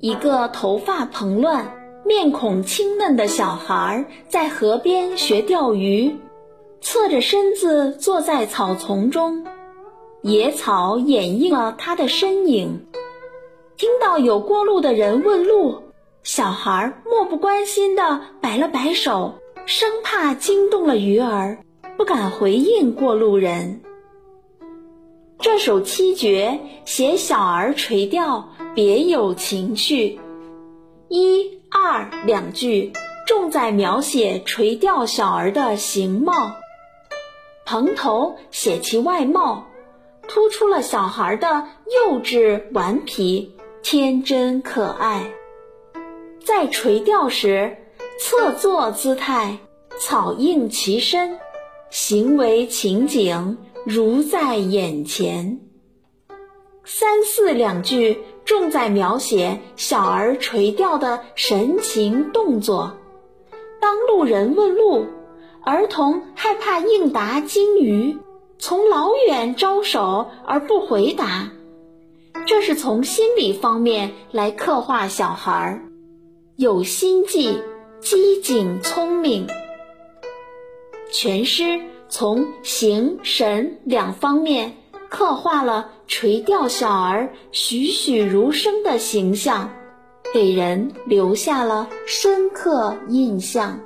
一个头发蓬乱。面孔青嫩的小孩在河边学钓鱼，侧着身子坐在草丛中，野草掩映了他的身影。听到有过路的人问路，小孩漠不关心地摆了摆手，生怕惊动了鱼儿，不敢回应过路人。这首七绝写小儿垂钓，别有情趣。一。二两句重在描写垂钓小儿的形貌，蓬头写其外貌，突出了小孩的幼稚顽皮、天真可爱。在垂钓时，侧坐姿态，草映其身，行为情景如在眼前。三四两句。重在描写小儿垂钓的神情动作。当路人问路，儿童害怕应答惊鱼，从老远招手而不回答。这是从心理方面来刻画小孩儿，有心计、机警、聪明。全诗从形神两方面。刻画了垂钓小儿栩栩如生的形象，给人留下了深刻印象。